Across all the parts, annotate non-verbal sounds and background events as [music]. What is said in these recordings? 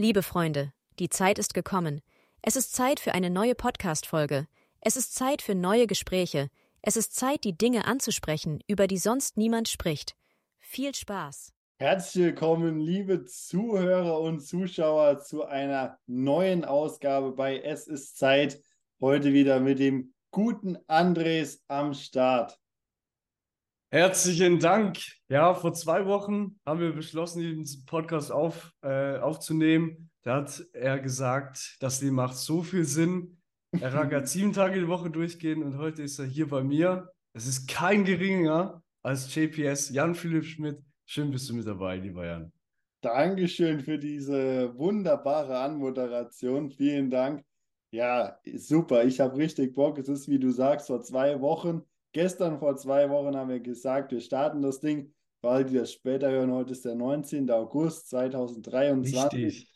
Liebe Freunde, die Zeit ist gekommen. Es ist Zeit für eine neue Podcast-Folge. Es ist Zeit für neue Gespräche. Es ist Zeit, die Dinge anzusprechen, über die sonst niemand spricht. Viel Spaß! Herzlich willkommen, liebe Zuhörer und Zuschauer, zu einer neuen Ausgabe bei Es ist Zeit. Heute wieder mit dem guten Andres am Start. Herzlichen Dank. Ja, vor zwei Wochen haben wir beschlossen, diesen Podcast auf, äh, aufzunehmen. Da hat er gesagt, das Leben macht so viel Sinn. Er rackert [laughs] sieben Tage die Woche durchgehen und heute ist er hier bei mir. Es ist kein geringer als JPS Jan Philipp Schmidt. Schön bist du mit dabei, lieber Jan. Dankeschön für diese wunderbare Anmoderation. Vielen Dank. Ja, super. Ich habe richtig Bock. Es ist, wie du sagst, vor zwei Wochen Gestern vor zwei Wochen haben wir gesagt, wir starten das Ding. Weil die das später hören, heute ist der 19. August 2023. Richtig.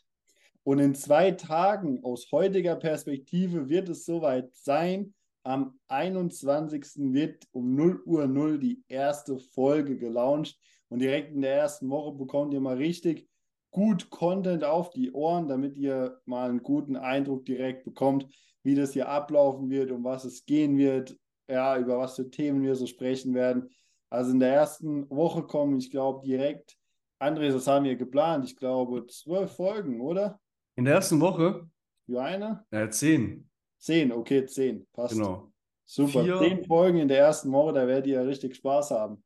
Und in zwei Tagen aus heutiger Perspektive wird es soweit sein. Am 21. wird um 0 Uhr 0 die erste Folge gelauncht. Und direkt in der ersten Woche bekommt ihr mal richtig gut Content auf die Ohren, damit ihr mal einen guten Eindruck direkt bekommt, wie das hier ablaufen wird, um was es gehen wird, ja, über was für Themen wir so sprechen werden. Also in der ersten Woche kommen, ich glaube, direkt, Andres, das haben wir geplant, ich glaube, zwölf Folgen, oder? In der ersten Woche? Für eine? Ja, zehn. Zehn, okay, zehn, passt. Genau. Super, Vier... zehn Folgen in der ersten Woche, da werdet ihr ja richtig Spaß haben.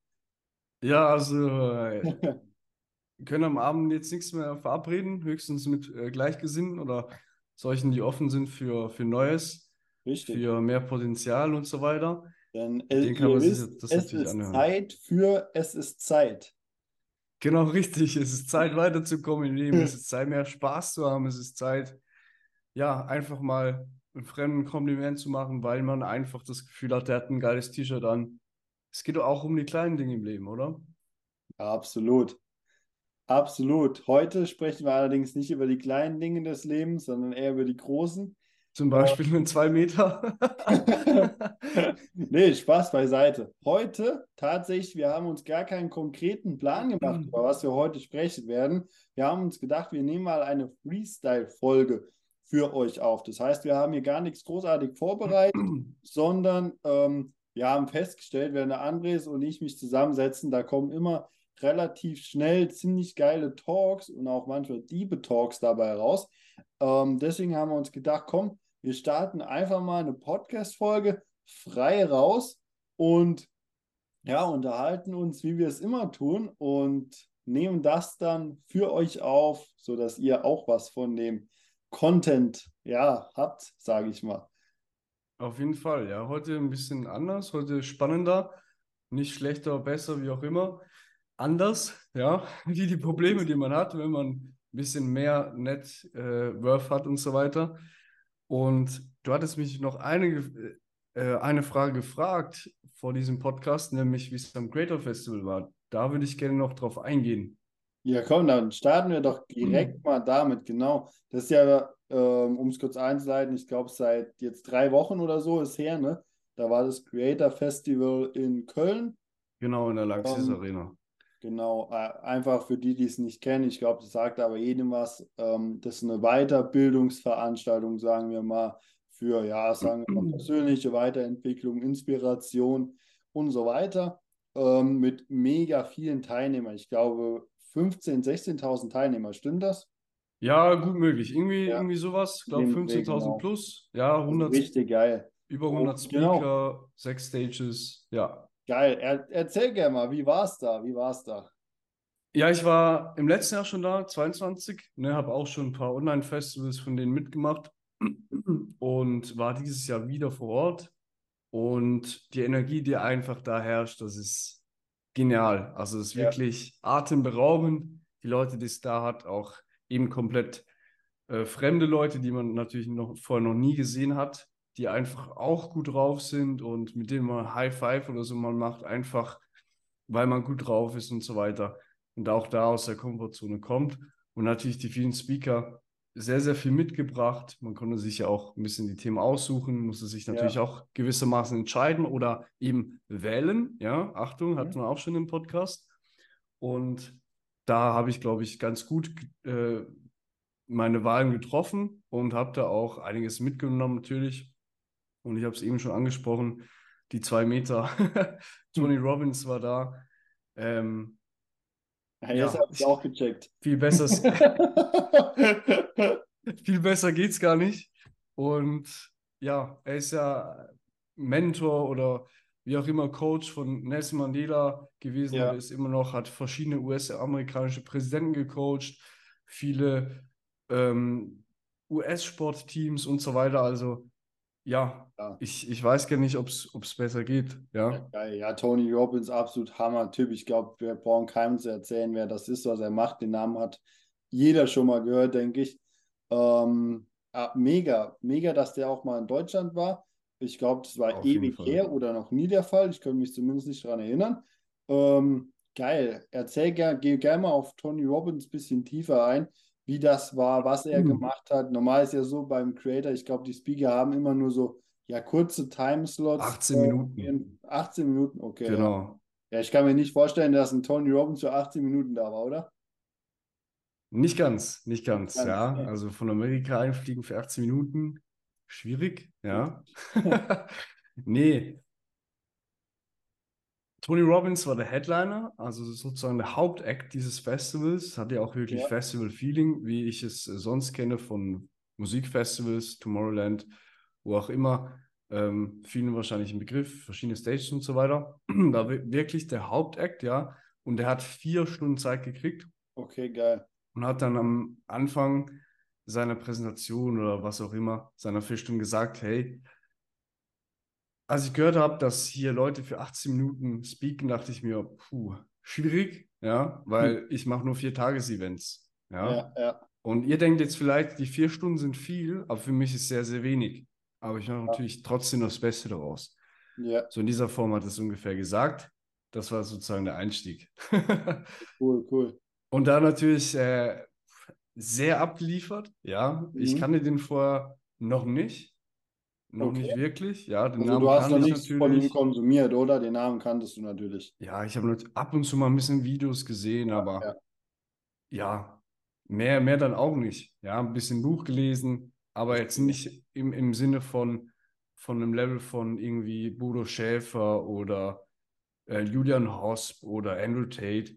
Ja, also äh, wir können am Abend jetzt nichts mehr verabreden, höchstens mit äh, Gleichgesinnten oder solchen, die offen sind für, für Neues. Richtig. für mehr Potenzial und so weiter. Dann Den kann man wisst, sich das es natürlich ist anhören. Zeit für es ist Zeit. Genau, [laughs] richtig. Es ist Zeit, weiterzukommen im Leben. Es [laughs] ist Zeit, mehr Spaß zu haben. Es ist Zeit, ja, einfach mal einen fremden Kompliment zu machen, weil man einfach das Gefühl hat, der hat ein geiles T-Shirt an. Es geht auch um die kleinen Dinge im Leben, oder? Ja, absolut. Absolut. Heute sprechen wir allerdings nicht über die kleinen Dinge des Lebens, sondern eher über die großen. Zum Beispiel einen 2 Meter. [laughs] nee, Spaß beiseite. Heute tatsächlich, wir haben uns gar keinen konkreten Plan gemacht, über was wir heute sprechen werden. Wir haben uns gedacht, wir nehmen mal eine Freestyle-Folge für euch auf. Das heißt, wir haben hier gar nichts großartig vorbereitet, [clears throat] sondern ähm, wir haben festgestellt, wenn der Andres und ich mich zusammensetzen, da kommen immer relativ schnell ziemlich geile Talks und auch manchmal diebe Talks dabei raus. Ähm, deswegen haben wir uns gedacht, komm, wir starten einfach mal eine Podcast-Folge frei raus und ja, unterhalten uns, wie wir es immer tun und nehmen das dann für euch auf, sodass ihr auch was von dem Content ja habt, sage ich mal. Auf jeden Fall, ja. Heute ein bisschen anders, heute spannender, nicht schlechter, besser, wie auch immer. Anders, ja, [laughs] wie die Probleme, die man hat, wenn man ein bisschen mehr Net äh, hat und so weiter. Und du hattest mich noch eine, äh, eine Frage gefragt vor diesem Podcast, nämlich wie es am Creator Festival war. Da würde ich gerne noch drauf eingehen. Ja, komm, dann starten wir doch direkt mhm. mal damit, genau. Das ist ja, ähm, um es kurz einzuleiten, ich glaube, seit jetzt drei Wochen oder so ist her, ne? Da war das Creator Festival in Köln. Genau, in der Lanxess ähm, Arena. Genau, äh, einfach für die, die es nicht kennen, ich glaube, das sagt aber jedem was. Ähm, das ist eine Weiterbildungsveranstaltung, sagen wir mal, für, ja, sagen wir mal, [clears throat] persönliche Weiterentwicklung, Inspiration und so weiter. Ähm, mit mega vielen Teilnehmern. Ich glaube, 15.000, 16.000 Teilnehmer, stimmt das? Ja, gut möglich. Irgendwie, ja. irgendwie sowas. Ich glaube 15.000 genau. plus. Ja, 100. Richtig geil. Über 100 oh, Speaker, genau. sechs Stages. Ja, Geil. Er, erzähl gerne mal, wie war es da? Wie war es da? Ja, ich war im letzten Jahr schon da, 22, ne, habe auch schon ein paar Online-Festivals von denen mitgemacht und war dieses Jahr wieder vor Ort. Und die Energie, die einfach da herrscht, das ist genial. Also es ist ja. wirklich atemberaubend. Die Leute, die es da hat, auch eben komplett äh, fremde Leute, die man natürlich noch vorher noch nie gesehen hat die einfach auch gut drauf sind und mit denen man High Five oder so man macht, einfach weil man gut drauf ist und so weiter. Und auch da aus der Komfortzone kommt. Und natürlich die vielen Speaker sehr, sehr viel mitgebracht. Man konnte sich ja auch ein bisschen die Themen aussuchen, musste sich natürlich ja. auch gewissermaßen entscheiden oder eben wählen. Ja, Achtung, hatten wir auch schon im Podcast. Und da habe ich, glaube ich, ganz gut äh, meine Wahlen getroffen und habe da auch einiges mitgenommen natürlich. Und ich habe es eben schon angesprochen, die zwei Meter. [laughs] Tony Robbins war da. Ähm, ja, jetzt ja, habe ich auch gecheckt. Viel besser, [laughs] viel besser geht es gar nicht. Und ja, er ist ja Mentor oder wie auch immer Coach von Nelson Mandela gewesen. Ja. Er ist immer noch, hat verschiedene US-amerikanische Präsidenten gecoacht, viele ähm, US-Sportteams und so weiter. Also ja, ja. Ich, ich weiß gar nicht, ob es besser geht. Ja. Ja, ja, Tony Robbins, absolut Hammer-Typ. Ich glaube, wir brauchen keinem zu erzählen, wer das ist, was er macht. Den Namen hat jeder schon mal gehört, denke ich. Ähm, mega, mega, dass der auch mal in Deutschland war. Ich glaube, das war Auf ewig her oder noch nie der Fall. Ich könnte mich zumindest nicht daran erinnern. Ähm, geil. Erzähl gerne, geh gerne mal auf Tony Robbins ein bisschen tiefer ein wie das war, was er mhm. gemacht hat. Normal ist ja so beim Creator, ich glaube, die Speaker haben immer nur so ja kurze Timeslots. 18 Minuten. 18 Minuten, okay. Genau. Ja. ja, ich kann mir nicht vorstellen, dass ein Tony Robbins für 18 Minuten da war, oder? Nicht ganz, nicht ganz, ganz ja. Okay. Also von Amerika einfliegen für 18 Minuten, schwierig, ja. [laughs] nee, Tony Robbins war der Headliner, also sozusagen der Hauptakt dieses Festivals. Hat ja auch wirklich ja. Festival-Feeling, wie ich es äh, sonst kenne von Musikfestivals, Tomorrowland, wo auch immer. Ähm, vielen wahrscheinlich ein Begriff, verschiedene Stages und so weiter. [clears throat] da wirklich der Hauptakt, ja. Und der hat vier Stunden Zeit gekriegt. Okay, geil. Und hat dann am Anfang seiner Präsentation oder was auch immer, seiner vier Stunden gesagt, hey, als ich gehört habe, dass hier Leute für 18 Minuten speaken, dachte ich mir, puh, schwierig, ja, weil hm. ich mache nur vier Tages-Events. Ja? ja? Ja, Und ihr denkt jetzt vielleicht, die vier Stunden sind viel, aber für mich ist sehr, sehr wenig. Aber ich mache ja. natürlich trotzdem das Beste daraus. Ja. So in dieser Form hat es ungefähr gesagt. Das war sozusagen der Einstieg. [laughs] cool, cool. Und da natürlich äh, sehr abgeliefert. Ja, mhm. ich kannte den vorher noch nicht. Noch okay. nicht wirklich, ja. Den also Namen du hast noch nichts von ihm konsumiert, oder? Den Namen kanntest du natürlich. Ja, ich habe ab und zu mal ein bisschen Videos gesehen, ja, aber ja. ja, mehr, mehr dann auch nicht. Ja, ein bisschen Buch gelesen, aber jetzt nicht im, im Sinne von, von einem Level von irgendwie Bodo Schäfer oder äh, Julian Hosp oder Andrew Tate,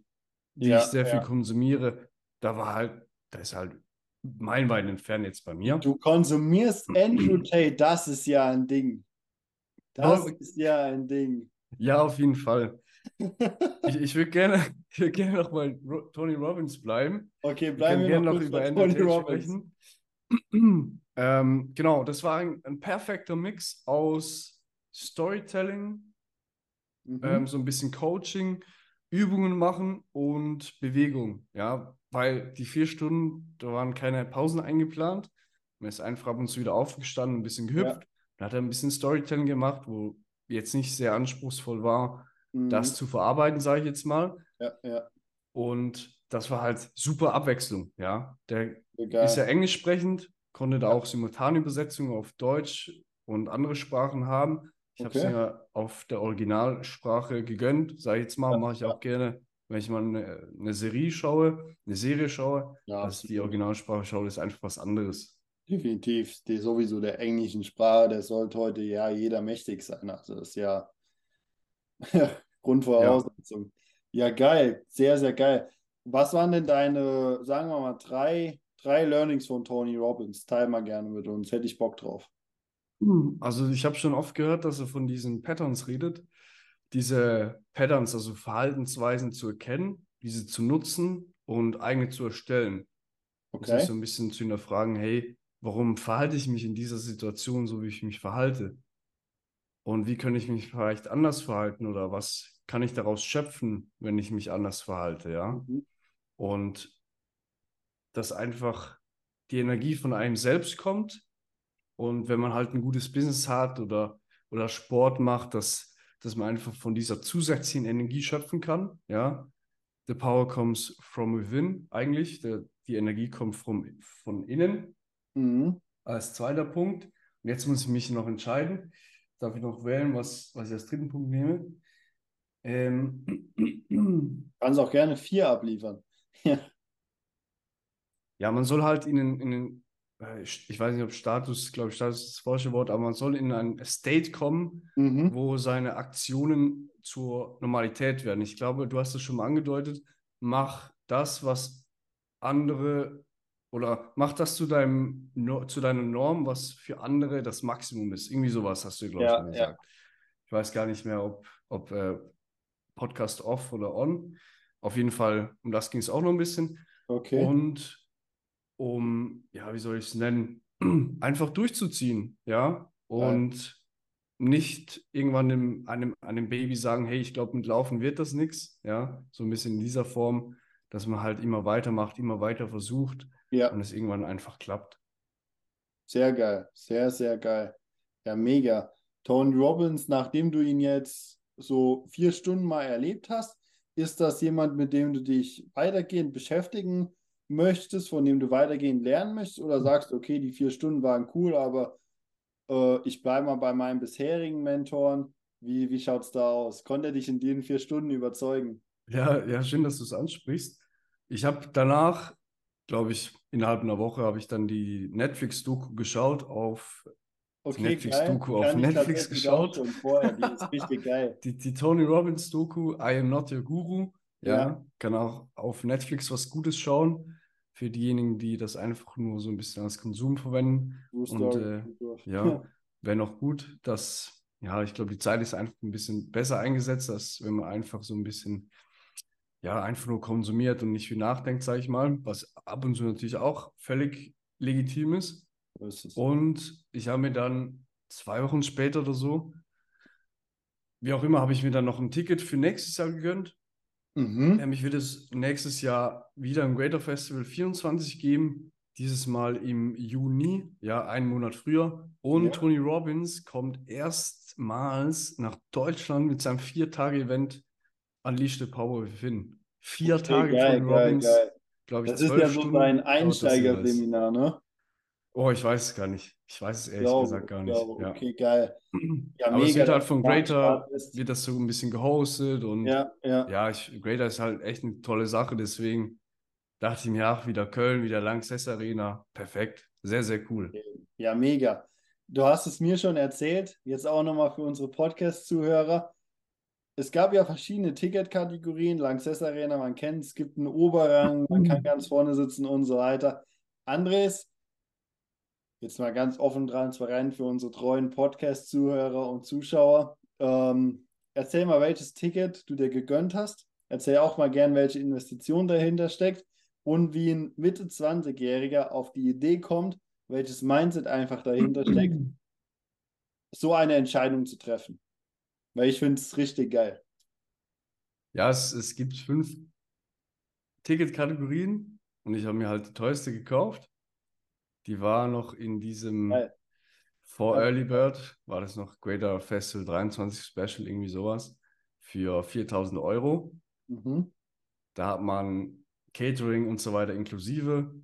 die ja, ich sehr viel konsumiere. Da war halt, da ist halt meilenweit entfernt jetzt bei mir. Du konsumierst Andrew Tate, das ist ja ein Ding. Das oh. ist ja ein Ding. Ja, auf jeden Fall. [laughs] ich, ich würde gerne, würd gerne noch mal Tony Robbins bleiben. Okay, bleiben wir gerne noch über Andrew Tony Tate Robbins. sprechen. [clears throat] ähm, genau, das war ein, ein, perfekter Mix aus Storytelling, mhm. ähm, so ein bisschen Coaching, Übungen machen und Bewegung. Ja, weil die vier Stunden, da waren keine Pausen eingeplant. Man ist einfach ab und zu wieder aufgestanden, ein bisschen gehüpft. Ja. Dann hat er ein bisschen Storytelling gemacht, wo jetzt nicht sehr anspruchsvoll war, mhm. das zu verarbeiten, sage ich jetzt mal. Ja, ja. Und das war halt super Abwechslung, ja. Der Egal. ist ja englisch sprechend, konnte da auch Simultanübersetzungen auf Deutsch und andere Sprachen haben. Ich okay. habe es ja auf der Originalsprache gegönnt, sage ich jetzt mal, ja, mache ich auch gerne wenn ich mal eine, eine Serie schaue, eine Serie schaue, ja, dass die Originalsprache schaue, ist einfach was anderes. Definitiv. Die, sowieso der englischen Sprache, der sollte heute ja jeder mächtig sein. Also das ist ja [laughs] Grundvoraussetzung. Ja. ja, geil. Sehr, sehr geil. Was waren denn deine, sagen wir mal, drei, drei Learnings von Tony Robbins? Teil mal gerne mit uns. Hätte ich Bock drauf. Also ich habe schon oft gehört, dass er von diesen Patterns redet diese Patterns, also Verhaltensweisen zu erkennen, diese zu nutzen und eigene zu erstellen. Okay. Also so ein bisschen zu hinterfragen, hey, warum verhalte ich mich in dieser Situation so, wie ich mich verhalte? Und wie kann ich mich vielleicht anders verhalten oder was kann ich daraus schöpfen, wenn ich mich anders verhalte, ja? Mhm. Und dass einfach die Energie von einem selbst kommt und wenn man halt ein gutes Business hat oder, oder Sport macht, dass dass man einfach von dieser zusätzlichen Energie schöpfen kann. Ja, the power comes from within eigentlich. Der, die Energie kommt from, von innen. Mhm. Als zweiter Punkt. Und jetzt muss ich mich noch entscheiden. Darf ich noch wählen, was, was ich als dritten Punkt nehme? Ähm. [clears throat] Kannst auch gerne vier abliefern. [laughs] ja. man soll halt in den, in den ich weiß nicht, ob Status, glaube ich, Status ist das falsche Wort, aber man soll in ein State kommen, Mhm. wo seine Aktionen zur Normalität werden. Ich glaube, du hast es schon mal angedeutet, mach das, was andere oder mach das zu deinem zu deiner Norm, was für andere das Maximum ist. Irgendwie sowas hast du, glaube ich, Ja, ja. gesagt. Ich weiß gar nicht mehr, ob, ob äh, Podcast off oder on. Auf jeden Fall, um das ging es auch noch ein bisschen. Okay. Und um, ja, wie soll ich es nennen, [clears throat] einfach durchzuziehen, ja, und nicht irgendwann dem, einem, einem Baby sagen, hey, ich glaube, mit Laufen wird das nichts, ja, so ein bisschen in dieser Form, dass man halt immer weitermacht, immer weiter versucht Ja, und es irgendwann einfach klappt. sehr geil. Sehr, sehr geil. Ja, mega. Tony Robbins, nachdem du ihn jetzt so vier Stunden mal erlebt hast, ist das jemand, mit dem du dich weitergehend beschäftigen möchtest, von dem du weitergehend lernen möchtest? Oder sagst du, okay, die vier Stunden waren cool, aber äh, ich bleibe mal bei meinen bisherigen Mentoren? Wie, wie schaut es da aus? Konnte er dich in den vier Stunden überzeugen? Ja, ja, schön, dass du es ansprichst. Ich habe danach, glaube ich, innerhalb einer Woche habe ich dann die Netflix-Doku geschaut auf Okay, Netflix-Doku auf Netflix geschaut. vorher, die ist richtig [laughs] geil. Die, die Tony Robbins Doku, I am not your guru. Ja, Ja. kann auch auf Netflix was Gutes schauen. Für diejenigen, die das einfach nur so ein bisschen als Konsum verwenden. Und äh, ja, [laughs] wäre noch gut, dass, ja, ich glaube, die Zeit ist einfach ein bisschen besser eingesetzt, als wenn man einfach so ein bisschen, ja, einfach nur konsumiert und nicht viel nachdenkt, sage ich mal, was ab und zu natürlich auch völlig legitim ist. Ist. Und ich habe mir dann zwei Wochen später oder so, wie auch immer, habe ich mir dann noch ein Ticket für nächstes Jahr gegönnt. Mhm. Nämlich wird es nächstes Jahr wieder ein Greater Festival 24 geben. Dieses Mal im Juni, ja, einen Monat früher. Und Ja. Tony Robbins kommt erstmals nach Deutschland mit seinem Vier-Tage-Event Unleash the Power Within. Vier Okay, Tage geil, Tony geil, Robbins, glaube ich, Das ist ja so Stunden jeweils. Einsteigerseminar, ne? Oh, ich weiß es gar nicht. Ich weiß es ehrlich Glaube, gesagt gar nicht. glaube. Ja. Okay, geil. [clears throat] Ja, Aber es mega, wird halt von Greater, wird das so ein bisschen gehostet und Ja, ja. ja, ich, Greater ist halt echt eine tolle Sache, deswegen dachte ich mir, ach, wieder Köln, wieder Lanxess Arena, perfekt, sehr, sehr cool. Ja, mega. Du hast es mir schon erzählt, jetzt auch nochmal für unsere Podcast-Zuhörer. Es gab ja verschiedene Ticketkategorien, Lanxess Arena, man kennt, es gibt einen Oberrang, man kann [clears throat] ganz vorne sitzen und so weiter. Andres, jetzt mal ganz offen transparent für unsere treuen Podcast-Zuhörer und Zuschauer. Ähm, erzähl mal, welches Ticket du dir gegönnt hast. Erzähl auch mal gern, welche Investition dahinter steckt und wie ein Mitte 20-Jähriger auf die Idee kommt, welches Mindset einfach dahinter steckt, [clears throat] so eine Entscheidung zu treffen. Weil ich finde es richtig geil. Ja, es, es gibt fünf Ticketkategorien und ich habe mir halt die teuerste gekauft. Die war noch in diesem Geil. vor Ja. Early Bird, war das noch Greater Festival 23 Special, irgendwie sowas, für 4000 Euro. Mhm. Da hat man Catering und so weiter inklusive,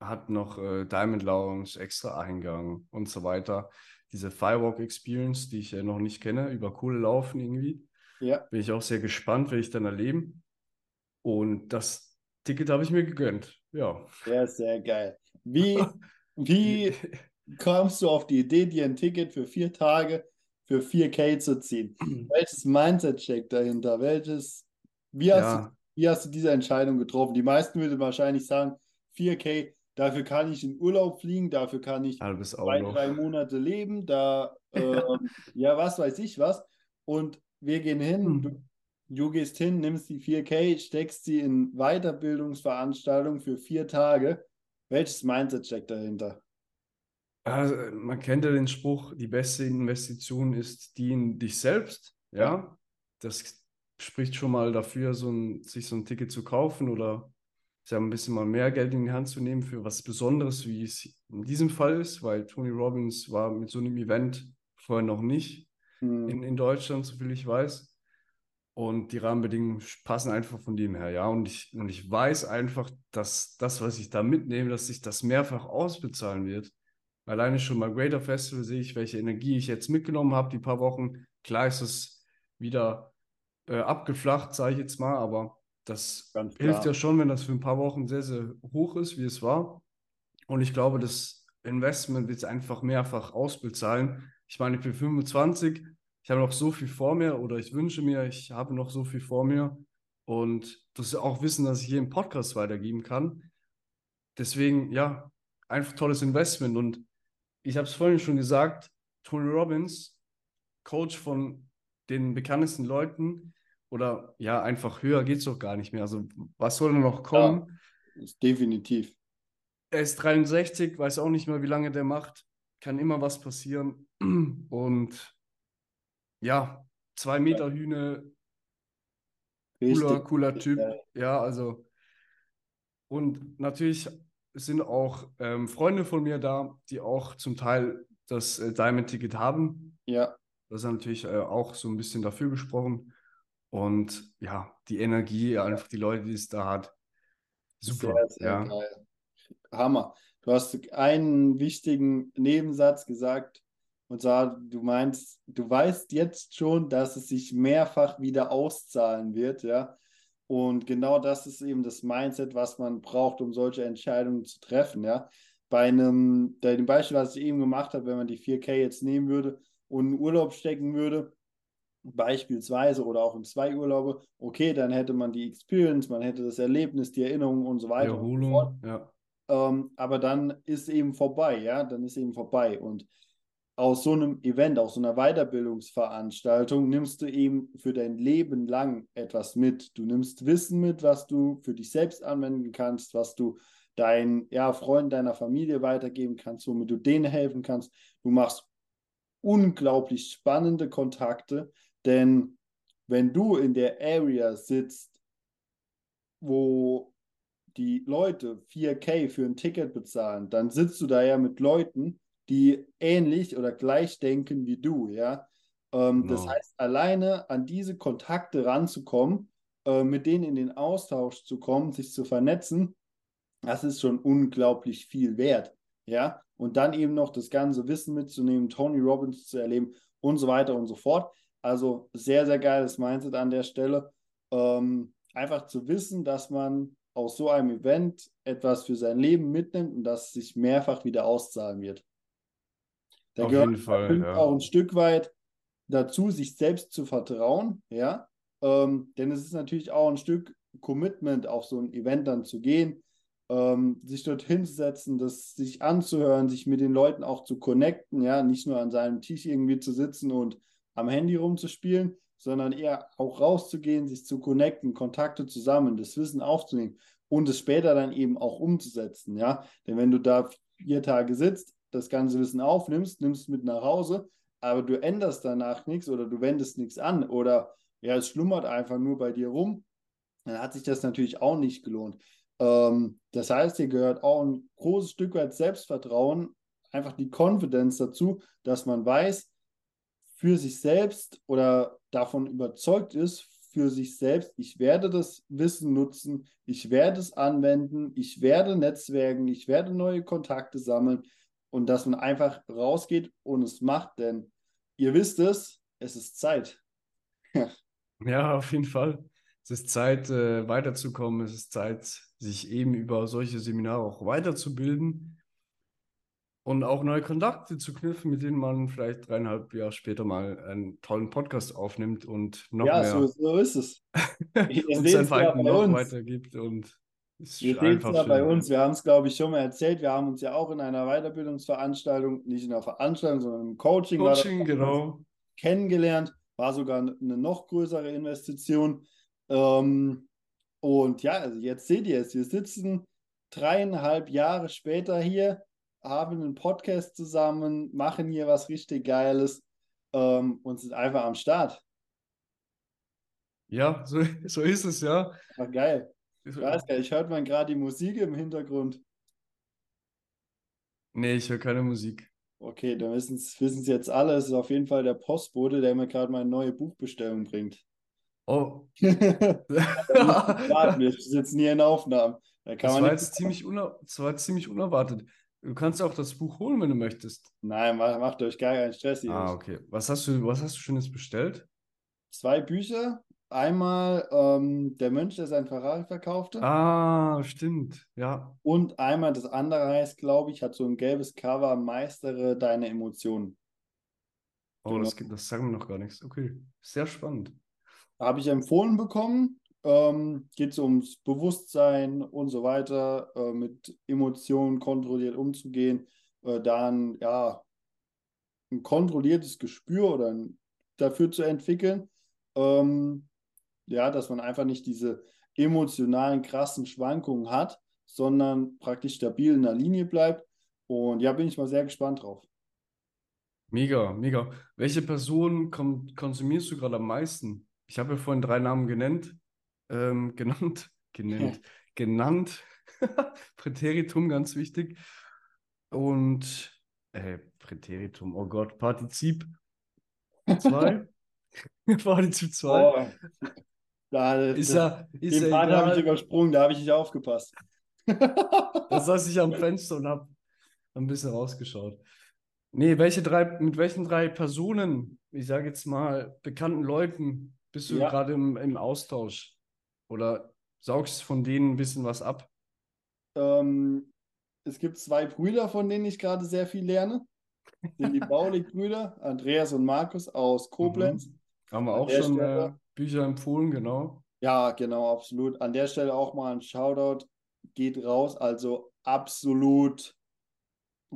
hat noch äh, Diamond Lounge, extra Eingang und so weiter. Diese Firewalk Experience, die ich äh, noch nicht kenne, über Kohle laufen irgendwie. Ja, Bin ich auch sehr gespannt, werde ich dann erleben. Und das Ticket habe ich mir gegönnt. Ja. sehr, sehr geil. Wie, [laughs] wie kamst du auf die Idee, dir ein Ticket für vier Tage für 4K zu ziehen? [clears throat] Welches Mindset steckt dahinter? Welches, wie hast, du, Ja, wie hast du diese Entscheidung getroffen? Die meisten würden wahrscheinlich sagen, 4K, dafür kann ich in Urlaub fliegen, dafür kann ich halbes zwei, drei Monate leben, da, [laughs] ähm, ja, was weiß ich was. Und wir gehen hin, du, Hm. du gehst hin, nimmst die 4K, steckst sie in Weiterbildungsveranstaltungen für vier Tage. Welches Mindset steckt dahinter? Also, man kennt ja den Spruch, die beste Investition ist die in dich selbst. Ja, das spricht schon mal dafür, so ein, sich so ein Ticket zu kaufen oder ja, ein bisschen mal mehr Geld in die Hand zu nehmen für was Besonderes, wie es in diesem Fall ist, weil Tony Robbins war mit so einem Event vorher noch nicht Hm, in, in Deutschland, soviel ich weiß. Und die Rahmenbedingungen passen einfach von dem her, ja. Und ich, und ich weiß einfach, dass das, was ich da mitnehme, dass sich das mehrfach ausbezahlen wird. Alleine schon mal Greater Festival sehe ich, welche Energie ich jetzt mitgenommen habe, die paar Wochen. Klar ist es wieder äh, abgeflacht, sage ich jetzt mal, aber das hilft ja schon, wenn das für ein paar Wochen sehr, sehr hoch ist, wie es war. Und ich glaube, das Investment wird sich einfach mehrfach ausbezahlen. Ich meine, ich bin 25, ich habe noch so viel vor mir oder ich wünsche mir, ich habe noch so viel vor mir. Und das auch Wissen, das ich hier im Podcast weitergeben kann. Deswegen, ja, einfach tolles Investment. Und ich habe es vorhin schon gesagt, Tony Robbins, Coach von den bekanntesten Leuten, oder ja, einfach höher geht es doch gar nicht mehr. Also, was soll denn noch kommen? Ist definitiv. Er ist 63, weiß auch nicht mehr, wie lange der macht. Kann immer was passieren. [clears throat] Und ja, zwei Meter Hühne, cooler, cooler Typ. Ja. Ja, also. Und natürlich sind auch ähm, Freunde von mir da, die auch zum Teil das äh, Diamond-Ticket haben. Ja, Das ist natürlich äh, auch so ein bisschen dafür gesprochen. Und ja, die Energie, einfach die Leute, die es da hat. Super. sehr, sehr ja. geil. Hammer. Du hast einen wichtigen Nebensatz gesagt, und zwar, du meinst, du weißt jetzt schon, dass es sich mehrfach wieder auszahlen wird, ja. Und genau das ist eben das Mindset, was man braucht, um solche Entscheidungen zu treffen, ja. Bei einem, bei dem Beispiel, was ich eben gemacht habe, wenn man die 4K jetzt nehmen würde und in Urlaub stecken würde, beispielsweise oder auch in zwei Urlaube, okay, dann hätte man die Experience, man hätte das Erlebnis, die Erinnerung und so weiter und so fort. Erholung, ja. Ähm, aber dann ist eben vorbei, ja, dann ist eben vorbei. Und aus so einem Event, aus so einer Weiterbildungsveranstaltung nimmst du eben für dein Leben lang etwas mit. Du nimmst Wissen mit, was du für dich selbst anwenden kannst, was du deinen ja, Freunden, deiner Familie weitergeben kannst, womit du denen helfen kannst. Du machst unglaublich spannende Kontakte, denn wenn du in der Area sitzt, wo die Leute 4K für ein Ticket bezahlen, dann sitzt du da ja mit Leuten, die ähnlich oder gleich denken wie du, ja. Ähm, Das Genau. heißt, alleine an diese Kontakte ranzukommen, äh, mit denen in den Austausch zu kommen, sich zu vernetzen, das ist schon unglaublich viel wert, ja. Und dann eben noch das ganze Wissen mitzunehmen, Tony Robbins zu erleben und so weiter und so fort. Also sehr, sehr geiles Mindset an der Stelle. Ähm, einfach zu wissen, dass man aus so einem Event etwas für sein Leben mitnimmt und das sich mehrfach wieder auszahlen wird. Da Auf gehört Fall, ja. auch ein Stück weit dazu, sich selbst zu vertrauen, ja. Ähm, denn es ist natürlich auch ein Stück Commitment, auf so ein Event dann zu gehen, ähm, sich dort hinzusetzen, das sich anzuhören, sich mit den Leuten auch zu connecten, ja, nicht nur an seinem Tisch irgendwie zu sitzen und am Handy rumzuspielen, sondern eher auch rauszugehen, sich zu connecten, Kontakte zu sammeln, das Wissen aufzunehmen und es später dann eben auch umzusetzen, ja. Denn wenn du da vier Tage sitzt, das ganze Wissen aufnimmst, nimmst mit nach Hause, aber du änderst danach nichts oder du wendest nichts an oder ja, es schlummert einfach nur bei dir rum, dann hat sich das natürlich auch nicht gelohnt. Ähm, das heißt, hier gehört auch ein großes Stück weit Selbstvertrauen, einfach die Confidence dazu, dass man weiß, für sich selbst oder davon überzeugt ist, für sich selbst, ich werde das Wissen nutzen, ich werde es anwenden, ich werde netzwerken, ich werde neue Kontakte sammeln und dass man einfach rausgeht und es macht, denn ihr wisst es, es ist Zeit. [laughs] Ja, auf jeden Fall. Es ist Zeit, äh, weiterzukommen. Es ist Zeit, sich eben über solche Seminare auch weiterzubilden und auch neue Kontakte zu knüpfen, mit denen man vielleicht dreieinhalb Jahre später mal einen tollen Podcast aufnimmt und noch ja, mehr so, so ist es. [laughs] Und es ja bei noch weitergibt und Ihr seht es ja bei uns. Wir haben es, glaube ich, schon mal erzählt. Wir haben uns ja auch in einer Weiterbildungsveranstaltung, nicht in einer Veranstaltung, sondern im Coaching, Coaching, genau. kennengelernt. War sogar eine noch größere Investition. Ähm, und ja, also jetzt seht ihr es. Wir sitzen dreieinhalb Jahre später hier, haben einen Podcast zusammen, machen hier was richtig Geiles ähm, und sind einfach am Start. Ja, so, so ist es, ja. War geil. Ich weiß gar nicht, hört man gerade die Musik im Hintergrund. Nee, ich höre keine Musik. Okay, dann wissen es jetzt alle. Es ist auf jeden Fall der Postbote, der mir gerade meine neue Buchbestellung bringt. Oh, [laughs] warten, wir sitzen hier in Aufnahmen. Da das war jetzt ziemlich, das war jetzt ziemlich unerwartet. Du kannst auch das Buch holen, wenn du möchtest. Nein, macht, euch gar keinen Stress hier. Ah, okay. Was hast du, was hast du Schönes bestellt? Zwei Bücher, einmal ähm, der Mönch, der sein Ferrari verkaufte. Ah, stimmt. Ja. Und einmal das andere heißt, glaube ich, hat so ein gelbes Cover, Meistere deine Emotionen. Oh, das, das sagen wir noch gar nichts. Okay. Sehr spannend. Habe ich empfohlen bekommen. Ähm, geht es ums Bewusstsein und so weiter, äh, mit Emotionen kontrolliert umzugehen, äh, dann ja ein kontrolliertes Gespür oder ein, dafür zu entwickeln. Ähm, ja, dass man einfach nicht diese emotionalen, krassen Schwankungen hat, sondern praktisch stabil in der Linie bleibt. Und ja, bin ich mal sehr gespannt drauf. Mega, mega. Welche Person kon konsumierst du gerade am meisten? Ich habe ja vorhin drei Namen genannt. Ähm, [laughs] genannt, genannt, [laughs] genannt. [laughs] Präteritum, ganz wichtig. Und, äh, Präteritum, oh Gott, Partizip 2. Partizip 2. Oh, da, Ist ja, ist den Part habe ich übersprungen, da habe ich nicht aufgepasst. [laughs] Da saß ich am Fenster und habe ein bisschen rausgeschaut. Nee, welche drei, mit welchen drei Personen, ich sage jetzt mal, bekannten Leuten bist du Ja. gerade im, im Austausch? Oder saugst von denen ein bisschen was ab? Ähm, es gibt zwei Brüder, von denen ich gerade sehr viel lerne. Das sind die [laughs] Baulig-Brüder, Andreas und Markus aus Koblenz. Mhm. Haben wir auch schon Stelle- Bücher empfohlen, genau. Ja, genau, absolut. An der Stelle auch mal ein Shoutout geht raus. Also absolut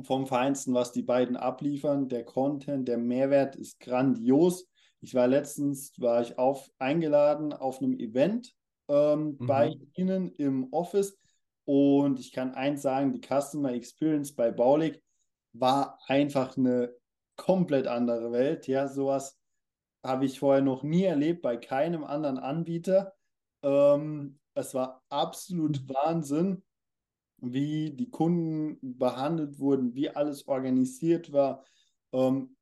vom Feinsten, was die beiden abliefern. Der Content, der Mehrwert ist grandios. Ich war letztens, war ich auf, eingeladen auf einem Event ähm, Mhm. bei Ihnen im Office und ich kann eins sagen, die Customer Experience bei Baulig war einfach eine komplett andere Welt. Ja, sowas habe ich vorher noch nie erlebt bei keinem anderen Anbieter. Ähm, es war absolut Wahnsinn, wie die Kunden behandelt wurden, wie alles organisiert war. Ähm,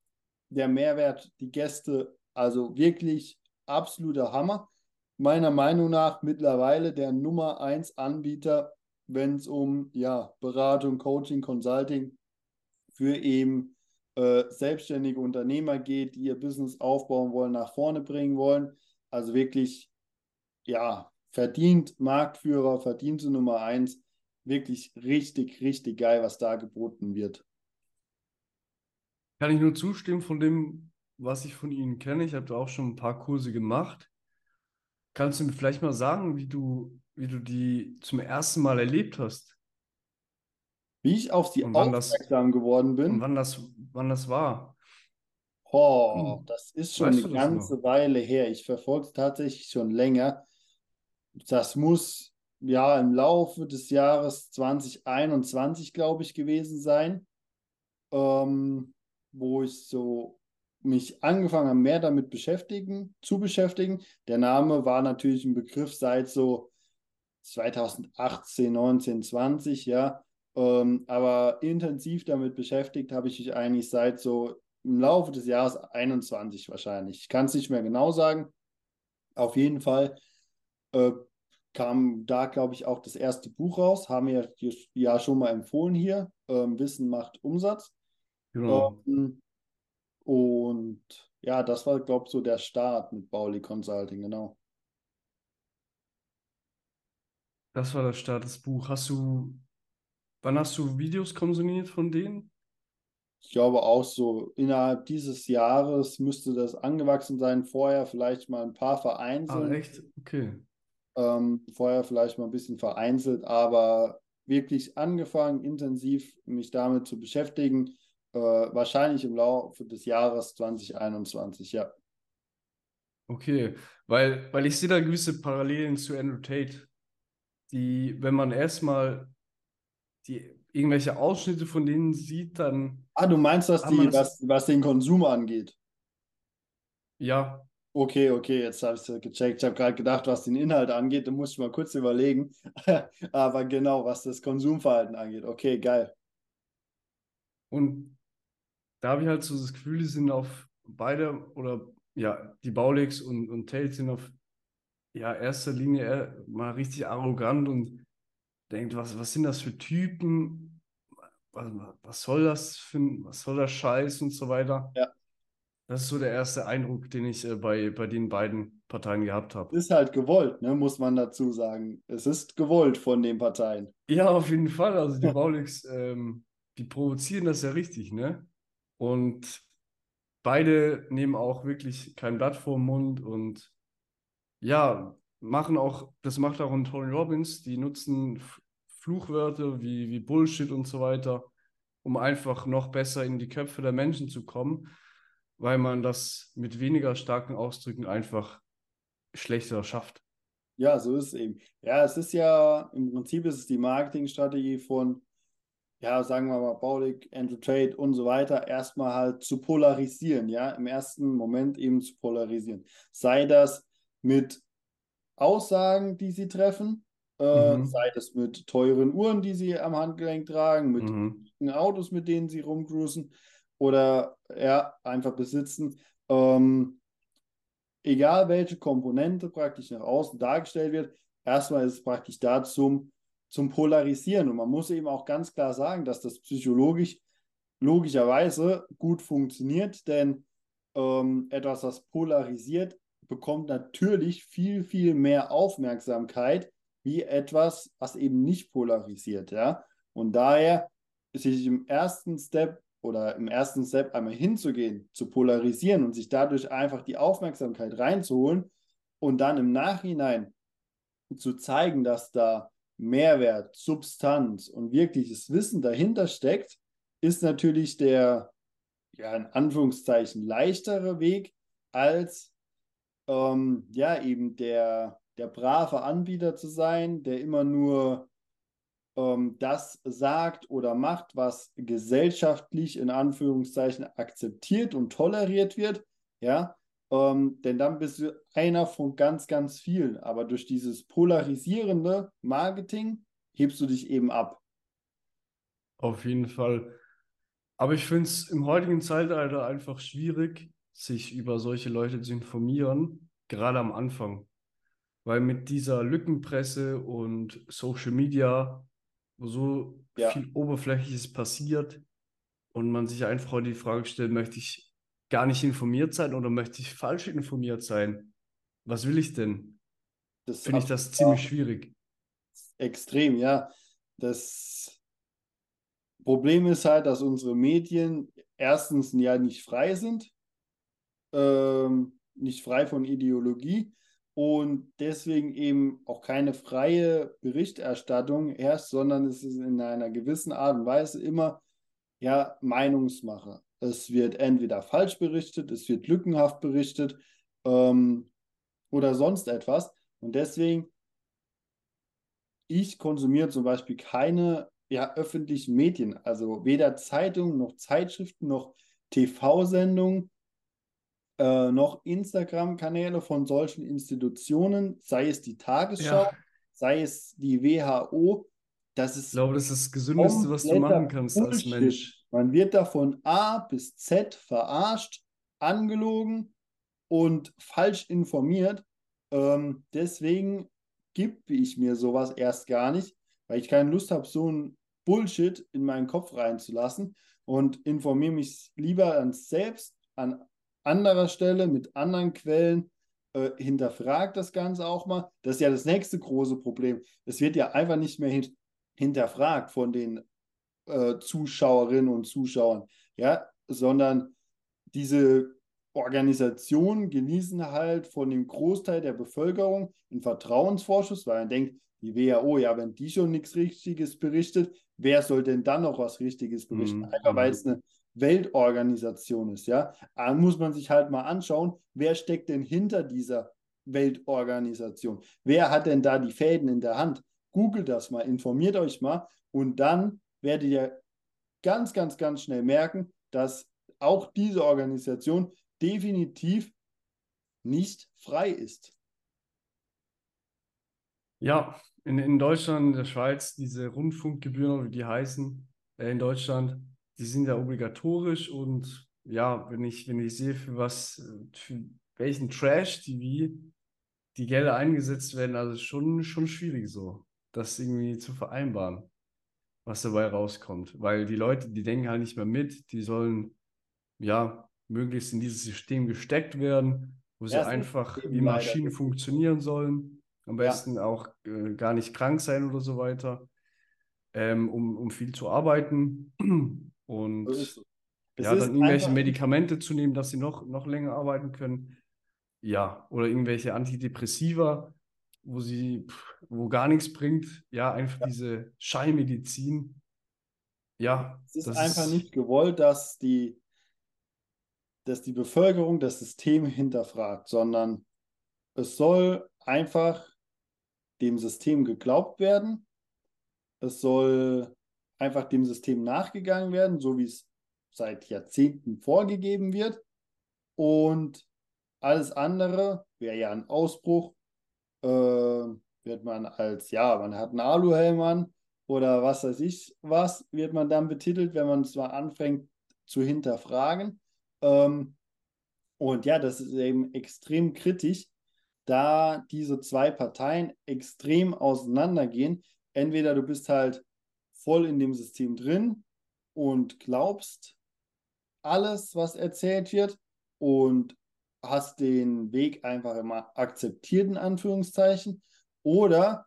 der Mehrwert, die Gäste, also wirklich absoluter Hammer. Meiner Meinung nach mittlerweile der Nummer 1 Anbieter, wenn es um ja, Beratung, Coaching, Consulting für eben äh, selbstständige Unternehmer geht, die ihr Business aufbauen wollen, nach vorne bringen wollen. Also wirklich, ja, verdient Marktführer, Verdienste Nummer 1. Wirklich richtig, richtig geil, was da geboten wird. Kann ich nur zustimmen von dem, was ich von Ihnen kenne. Ich habe da auch schon ein paar Kurse gemacht. Kannst du mir vielleicht mal sagen, wie du, wie du die zum ersten Mal erlebt hast? Wie ich auf sie Und wann das- aufmerksam geworden Und bin, wann das, wann das war? oh, das ist schon Weißt eine ganze? Weile her. Ich verfolge es tatsächlich schon länger. Das muss ja im Laufe des Jahres 2021, glaube ich, gewesen sein, ähm, wo ich so mich angefangen habe, mehr damit beschäftigen, zu beschäftigen. Der Name war natürlich ein Begriff seit so 2018, 19, 20, ja. Ähm, aber intensiv damit beschäftigt habe ich mich eigentlich seit so im Laufe des Jahres 21 wahrscheinlich. Ich kann es nicht mehr genau sagen. Auf jeden Fall äh, kam da, glaube ich, auch das erste Buch raus. Haben wir ja, schon mal empfohlen hier. Ähm, Wissen macht Umsatz. Genau. Ähm, und ja, das war, glaube ich, so der Start mit Bauli Consulting, genau. Das war der Start des Buch. Hast du, wann hast du Videos konsumiert von denen? Ich glaube auch so innerhalb dieses Jahres müsste das angewachsen sein. Vorher vielleicht mal ein paar Ah, vereinzelt. echt? Okay. Ähm, vorher vielleicht mal ein bisschen vereinzelt, aber wirklich angefangen, intensiv mich damit zu beschäftigen. Äh, wahrscheinlich im Laufe des Jahres 2021, ja. Okay, weil, weil ich sehe da gewisse Parallelen zu Andrew Tate, die, wenn man erstmal die irgendwelche Ausschnitte von denen sieht, dann Ah, du meinst, dass die, das- was, was den Konsum angeht? ja, Okay, okay, jetzt habe ich es gecheckt. Ich habe gerade gedacht, was den Inhalt angeht, da musste ich mal kurz überlegen. [laughs] Aber genau, was das Konsumverhalten angeht. Okay, geil. und da habe ich halt so das Gefühl, die sind auf beide oder ja, die Baulegs und, und Tate sind auf ja, erster Linie mal richtig arrogant und denkt, was, was sind das für Typen? Was, was soll das für was soll der Scheiß und so weiter? Ja. Das ist so der erste Eindruck, den ich äh, bei, bei den beiden Parteien gehabt habe. Ist halt gewollt, ne, muss man dazu sagen. Es ist gewollt von den Parteien. Ja, auf jeden Fall. Also die Baulix, [laughs] ähm, die provozieren das ja richtig, ne? Und beide nehmen auch wirklich kein Blatt vor den Mund und ja, machen auch, das macht auch ein Tony Robbins, die nutzen Fluchwörter wie, wie Bullshit und so weiter, um einfach noch besser in die Köpfe der Menschen zu kommen, weil man das mit weniger starken Ausdrücken einfach schlechter schafft. Ja, so ist es eben. Ja, es ist ja, im Prinzip ist es die Marketingstrategie von, ja, sagen wir mal, Baulig, Andrew Trade und so weiter, erstmal halt zu polarisieren, ja, im ersten Moment eben zu polarisieren. Sei das mit Aussagen, die sie treffen, äh, mhm. sei das mit teuren Uhren, die sie am Handgelenk tragen, mit mhm. Autos, mit denen sie rumcruisen oder ja, einfach besitzen. Ähm, egal welche Komponente praktisch nach außen dargestellt wird, erstmal ist es praktisch da zum, zum Polarisieren. Und man muss eben auch ganz klar sagen, dass das psychologisch logischerweise gut funktioniert, denn ähm, etwas, das polarisiert, bekommt natürlich viel, viel mehr Aufmerksamkeit wie etwas, was eben nicht polarisiert, ja. Und daher sich im ersten Step oder im ersten Step einmal hinzugehen, zu polarisieren und sich dadurch einfach die Aufmerksamkeit reinzuholen und dann im Nachhinein zu zeigen, dass da Mehrwert, Substanz und wirkliches Wissen dahinter steckt, ist natürlich der, ja, in Anführungszeichen leichtere Weg als ähm, ja, eben der, der brave Anbieter zu sein, der immer nur ähm, das sagt oder macht, was gesellschaftlich in Anführungszeichen akzeptiert und toleriert wird, ja, ähm, denn dann bist du einer von ganz, ganz vielen. Aber durch dieses polarisierende Marketing hebst du dich eben ab. Auf jeden Fall. Aber ich finde es im heutigen Zeitalter einfach schwierig, sich über solche Leute zu informieren, gerade am Anfang. Weil mit dieser Lückenpresse und Social Media, wo so ja. viel Oberflächliches passiert und man sich einfach die Frage stellt, möchte ich gar nicht informiert sein oder möchte ich falsch informiert sein? Was will ich denn? Finde ich das ziemlich schwierig. Extrem, ja. Das Problem ist halt, dass unsere Medien erstens ja nicht frei sind ähm, nicht frei von Ideologie und deswegen eben auch keine freie Berichterstattung herrscht, sondern es ist in einer gewissen Art und Weise immer ja Meinungsmache. Es wird entweder falsch berichtet, es wird lückenhaft berichtet ähm, oder sonst etwas. Und deswegen, ich konsumiere zum Beispiel keine ja, öffentlichen Medien, also weder Zeitungen noch Zeitschriften noch TV-Sendungen äh, noch Instagram-Kanäle von solchen Institutionen, sei es die Tagesschau, ja. sei es die WHO. Das ist ich glaube, das ist das Gesündeste, was du machen kannst als Mensch. Man wird da von A bis Z verarscht, angelogen und falsch informiert. Ähm, deswegen gebe ich mir sowas erst gar nicht, weil ich keine Lust habe, so ein Bullshit in meinen Kopf reinzulassen und informiere mich lieber an selbst, an anderer Stelle, mit anderen Quellen, äh, hinterfragt das Ganze auch mal. Das ist ja das nächste große Problem. Es wird ja einfach nicht mehr hin hinterfragt von den äh, Zuschauerinnen und Zuschauern, ja, sondern diese Organisationen genießen halt von dem Großteil der Bevölkerung einen Vertrauensvorschuss, weil man denkt, die WHO, ja, wenn die schon nichts Richtiges berichtet, wer soll denn dann noch was Richtiges berichten? Mhm. Einfach weil es eine Weltorganisation ist, ja, da muss man sich halt mal anschauen, wer steckt denn hinter dieser Weltorganisation? Wer hat denn da die Fäden in der Hand? Googelt das mal, informiert euch mal und dann werdet ihr ganz, ganz, ganz schnell merken, dass auch diese Organisation definitiv nicht frei ist. Ja, in, in Deutschland, in der Schweiz, diese Rundfunkgebühren, wie die heißen, äh, in Deutschland, die sind ja obligatorisch und ja, wenn ich, wenn ich sehe, für was, für welchen Trash-TV die Gelder eingesetzt werden, also schon, schon schwierig so, das irgendwie zu vereinbaren, was dabei rauskommt. Weil die Leute, die denken halt nicht mehr mit, die sollen, ja, möglichst in dieses System gesteckt werden, wo sie Ja, einfach wie leider Maschinen so. funktionieren sollen. Am Ja. besten auch äh, gar nicht krank sein oder so weiter, ähm, um, um viel zu arbeiten. Und So ja, dann irgendwelche Medikamente zu nehmen, dass sie noch, noch länger arbeiten können. Ja, oder irgendwelche Antidepressiva, wo sie, pff, wo gar nichts bringt. Ja, einfach diese Schallmedizin. Ja, Es ist einfach ist- nicht gewollt, dass die, dass die Bevölkerung das System hinterfragt, sondern es soll einfach dem System geglaubt werden. Es soll einfach dem System nachgegangen werden, so wie es seit Jahrzehnten vorgegeben wird. Und alles andere wäre ja ein Ausbruch, äh, wird man als, ja, man hat einen Aluhelm an oder was weiß ich was, wird man dann betitelt, wenn man zwar anfängt zu hinterfragen. Ähm, und ja, das ist eben extrem kritisch, da diese zwei Parteien extrem auseinandergehen. Entweder du bist halt voll in dem System drin und glaubst alles, was erzählt wird und hast den Weg einfach immer akzeptiert, in Anführungszeichen. Oder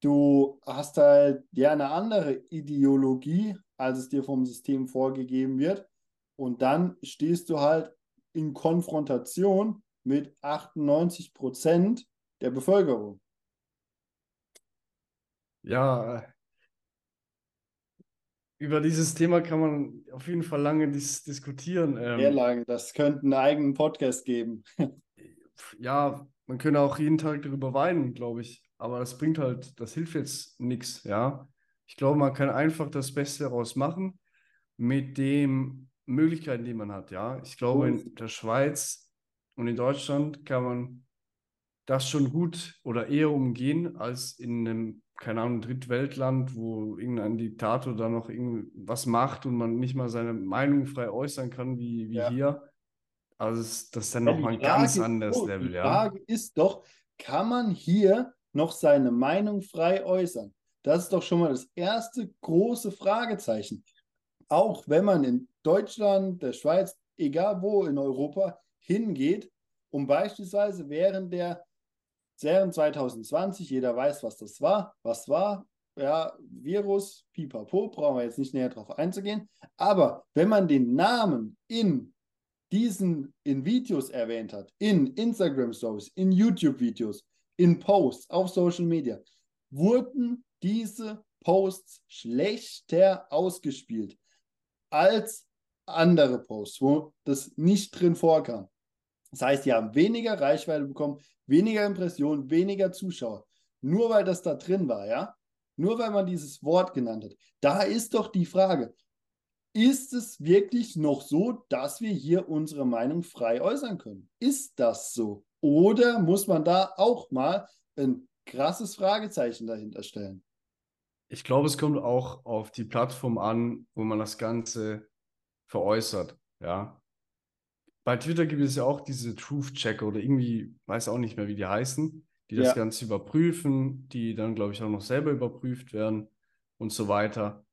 du hast halt ja eine andere Ideologie, als es dir vom System vorgegeben wird. Und dann stehst du halt in Konfrontation mit 98 Prozent der Bevölkerung. Ja, über dieses Thema kann man auf jeden Fall lange dis diskutieren. Sehr Ähm, lange. Das könnte einen eigenen Podcast geben. ja, man könnte auch jeden Tag darüber weinen, glaube ich. Aber das bringt halt, das hilft jetzt nichts, ja. Ich glaube, man kann einfach das Beste daraus machen mit den Möglichkeiten, die man hat, ja. Ich glaube, in der Schweiz und in Deutschland kann man das schon gut oder eher umgehen als in einem, keine Ahnung, Drittweltland, wo irgendein Diktator da noch irgendwas macht und man nicht mal seine Meinung frei äußern kann, wie, wie Ja. hier. Also es- das ist dann Ja, nochmal ein ganz anderes oh, Level, Die ja. Frage ist doch, kann man hier noch seine Meinung frei äußern? Das ist doch schon mal das erste große Fragezeichen. Auch wenn man in Deutschland, der Schweiz, egal wo in Europa hingeht, um beispielsweise während der während 2020, jeder weiß, was das war, was war, ja, Virus, pipapo, brauchen wir jetzt nicht näher drauf einzugehen. Aber wenn man den Namen in diesen in Videos erwähnt hat, in Instagram Stories, in YouTube-Videos, in Posts auf Social Media, wurden diese Posts schlechter ausgespielt als andere Posts, wo das nicht drin vorkam. Das heißt, die haben weniger Reichweite bekommen, weniger Impressionen, weniger Zuschauer. Nur weil das da drin war, ja? Nur weil man dieses Wort genannt hat. Da ist doch die Frage, ist es wirklich noch so, dass wir hier unsere Meinung frei äußern können? Ist das so? Oder muss man da auch mal ein krasses Fragezeichen dahinter stellen? Ich glaube, es kommt auch auf die Plattform an, wo man das Ganze veräußert, ja. Bei Twitter gibt es ja auch diese Truth-Checker oder irgendwie, weiß auch nicht mehr, wie die heißen, die das Ja. Ganze überprüfen, die dann, glaube ich, auch noch selber überprüft werden und so weiter.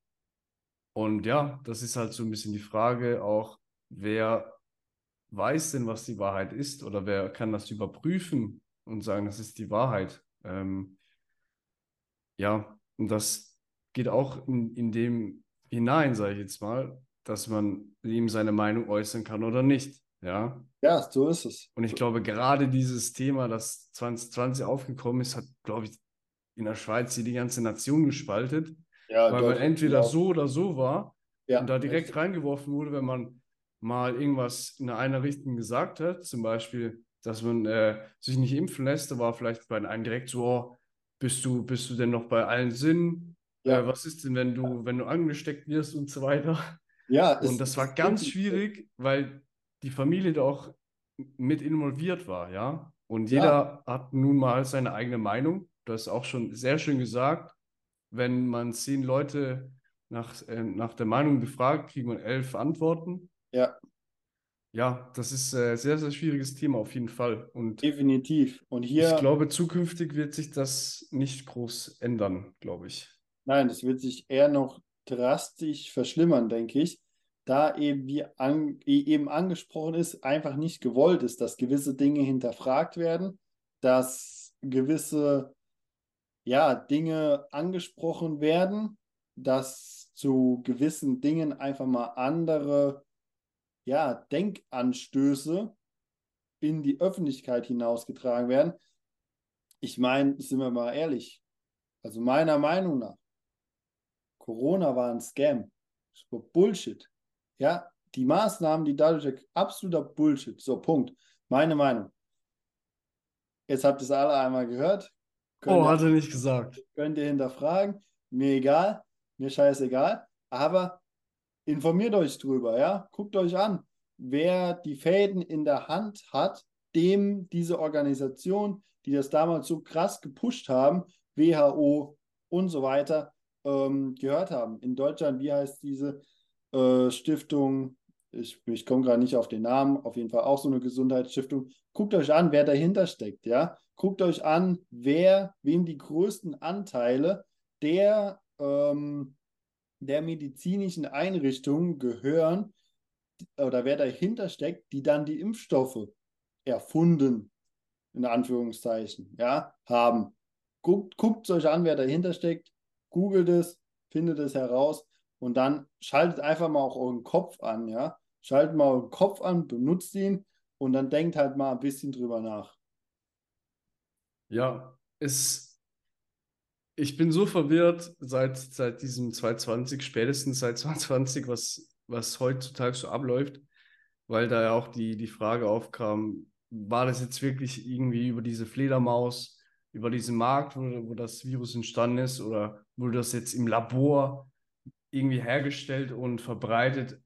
Und ja, das ist halt so ein bisschen die Frage auch, wer weiß denn, was die Wahrheit ist oder wer kann das überprüfen und sagen, das ist die Wahrheit. Ähm, ja, und das geht auch in, in dem hinein, sage ich jetzt mal, dass man ihm seine Meinung äußern kann oder nicht. Ja, Ja, so ist es. und ich glaube, gerade dieses Thema, das 2020 aufgekommen ist, hat, glaube ich, in der Schweiz hier die ganze Nation gespaltet, Ja, weil man entweder so oder so war Ja, und da direkt richtig. reingeworfen wurde, wenn man mal irgendwas in einer Richtung gesagt hat, zum Beispiel, dass man äh, sich nicht impfen lässt, da war vielleicht bei einem direkt so, oh, bist du, bist du denn noch bei allen Sinnen? Ja. Äh, was ist denn, wenn du, wenn du angesteckt wirst und so weiter? Ja, Und das war ganz schwierig, weil die Familie da auch mit involviert war, ja. Und Ja. jeder hat nun mal seine eigene Meinung. Das ist auch schon sehr schön gesagt. Wenn man zehn Leute nach, äh, nach der Meinung befragt, kriegt man elf Antworten. Ja, Ja, das ist ein sehr, sehr schwieriges Thema auf jeden Fall. Und definitiv. Und ich hier, glaube, zukünftig wird sich das nicht groß ändern, glaube ich. nein, das wird sich eher noch drastisch verschlimmern, denke ich. Da eben, wie an, eben angesprochen ist, einfach nicht gewollt ist, dass gewisse Dinge hinterfragt werden, dass gewisse ja, Dinge angesprochen werden, dass zu gewissen Dingen einfach mal andere ja, Denkanstöße in die Öffentlichkeit hinausgetragen werden. Ich meine, sind wir mal ehrlich, also meiner Meinung nach, Corona war ein Scam. Bullshit. Ja, die Maßnahmen, die dadurch absoluter Bullshit. So, Punkt. Meine Meinung. Jetzt habt ihr es alle einmal gehört. Könnt oh, ihr, hat er nicht gesagt. Könnt ihr hinterfragen. Mir egal. Mir scheißegal. Aber informiert euch drüber, ja. Guckt euch an, wer die Fäden in der Hand hat, dem diese Organisation, die das damals so krass gepusht haben, WHO und so weiter, ähm, gehört haben. In Deutschland, wie heißt diese äh, Stiftung? Ich, ich komme gerade nicht auf den Namen, auf jeden Fall auch so eine Gesundheitsstiftung. Guckt euch an, wer dahinter steckt, ja. Guckt euch an, wer, wem die größten Anteile der, ähm, der medizinischen Einrichtungen gehören oder wer dahinter steckt, die dann die Impfstoffe erfunden, in Anführungszeichen, ja, haben. Guckt, guckt euch an, wer dahinter steckt, googelt es, findet es heraus und dann schaltet einfach mal auch euren Kopf an, ja. Schaltet mal euren Kopf an, benutzt ihn und dann denkt halt mal ein bisschen drüber nach. Ja, es, ich bin so verwirrt seit, seit diesem 2020, spätestens seit 2020, was, was heutzutage so abläuft, weil da ja auch die, die Frage aufkam, war das jetzt wirklich irgendwie über diese Fledermaus über diesen Markt, wo, wo das Virus entstanden ist, oder wurde das jetzt im Labor irgendwie hergestellt und verbreitet?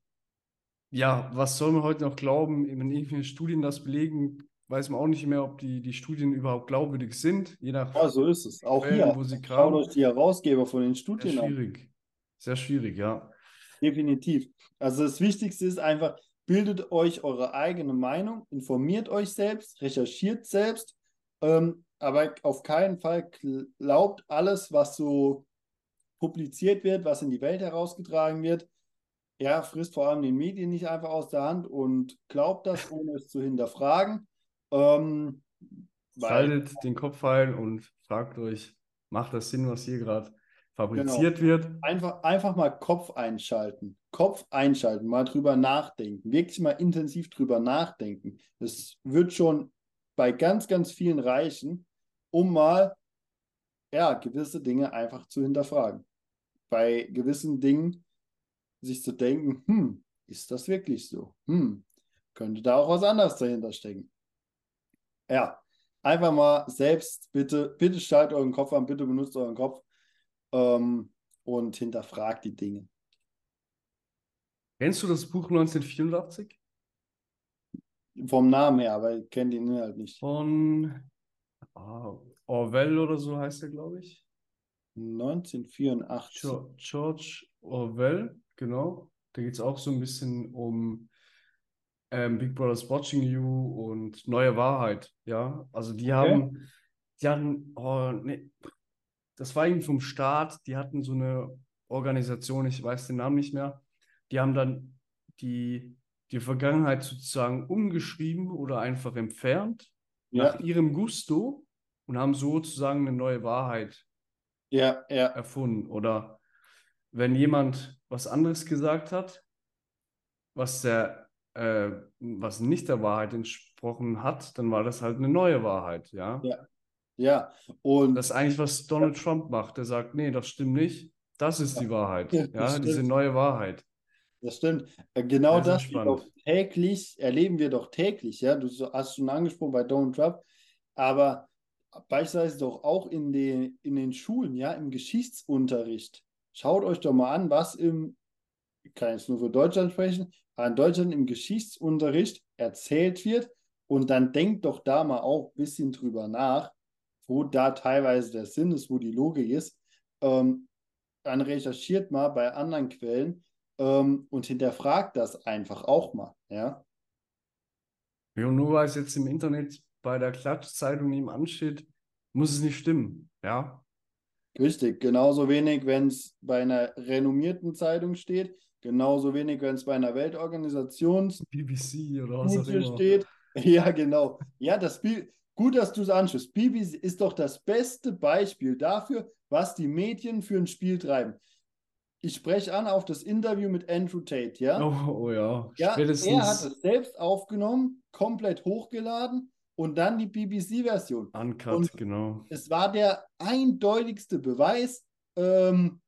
Ja, was soll man heute noch glauben? Wenn irgendwelche Studien das belegen, weiß man auch nicht mehr, ob die, die Studien überhaupt glaubwürdig sind. Je nach ja, so ist es. Auch Quellen, hier. Wo sie Schaut euch die Herausgeber von den Studien Sehr schwierig. An. Sehr schwierig, ja. Definitiv. Also das Wichtigste ist einfach, bildet euch eure eigene Meinung, informiert euch selbst, recherchiert selbst ähm, aber auf keinen Fall glaubt alles, was so publiziert wird, was in die Welt herausgetragen wird. Ja, frisst vor allem den Medien nicht einfach aus der Hand und glaubt das, ohne es zu hinterfragen. Ähm, Schaltet den Kopf ein und fragt euch, macht das Sinn, was hier gerade fabriziert genau. wird? Einfach, einfach mal Kopf einschalten. Kopf einschalten, mal drüber nachdenken. Wirklich mal intensiv drüber nachdenken. Das wird schon bei ganz, ganz vielen reichen, um mal ja, gewisse Dinge einfach zu hinterfragen. Bei gewissen Dingen sich zu denken, hm, ist das wirklich so? Hm, könnte da auch was anderes dahinter stecken. Ja, einfach mal selbst, bitte, bitte schaltet euren Kopf an, bitte benutzt euren Kopf ähm, und hinterfragt die Dinge. Kennst du das Buch 1984? Vom Namen her, aber ich kenne den Inhalt nicht. Von ah, Orwell oder so heißt er, glaube ich. 1984. George Orwell, genau. Da geht es auch so ein bisschen um ähm, Big Brother's Watching You und Neue Wahrheit. Ja, also die okay. haben, die hatten, oh, nee, das war irgendwie vom Staat, die hatten so eine Organisation, ich weiß den Namen nicht mehr. Die haben dann die, die Vergangenheit sozusagen umgeschrieben oder einfach entfernt ja. nach ihrem Gusto und haben sozusagen eine neue Wahrheit ja, ja. erfunden. Oder wenn jemand was anderes gesagt hat, was der, äh, was nicht der Wahrheit entsprochen hat, dann war das halt eine neue Wahrheit, ja. Ja. Ja. Und das ist eigentlich, was Donald ja. Trump macht. Der sagt, nee, das stimmt nicht. Das ist die Wahrheit. Ja, diese neue Wahrheit. Das stimmt. Äh, genau das, das täglich, erleben wir doch täglich, ja. Du hast schon angesprochen bei Donald Trump, aber beispielsweise doch auch in den, in den Schulen, ja, im Geschichtsunterricht. Schaut euch doch mal an, was im, ich kann jetzt nur für Deutschland sprechen, aber in Deutschland im Geschichtsunterricht erzählt wird und dann denkt doch da mal auch ein bisschen drüber nach, wo da teilweise der Sinn ist, wo die Logik ist. Ähm, dann recherchiert mal bei anderen Quellen ähm, und hinterfragt das einfach auch mal, ja. Ja, nur weil es jetzt im Internet bei der Klatschzeitung nebenan steht, muss es nicht stimmen, ja. Richtig, genauso wenig, wenn es bei einer renommierten Zeitung steht, Genauso wenig, wenn es bei einer Weltorganisation BBC oder was auch immer. steht. [laughs] Ja, genau. Ja, das Spiel, gut, dass du es anschaust. BBC ist doch das beste Beispiel dafür, was die Medien für ein Spiel treiben. Ich spreche an auf das Interview mit Andrew Tate, ja? Oh, oh ja. Ja, Spätestens. er hat es selbst aufgenommen, komplett hochgeladen und dann die BBC-Version. Uncut, Und- genau. Es war der eindeutigste Beweis. Ähm,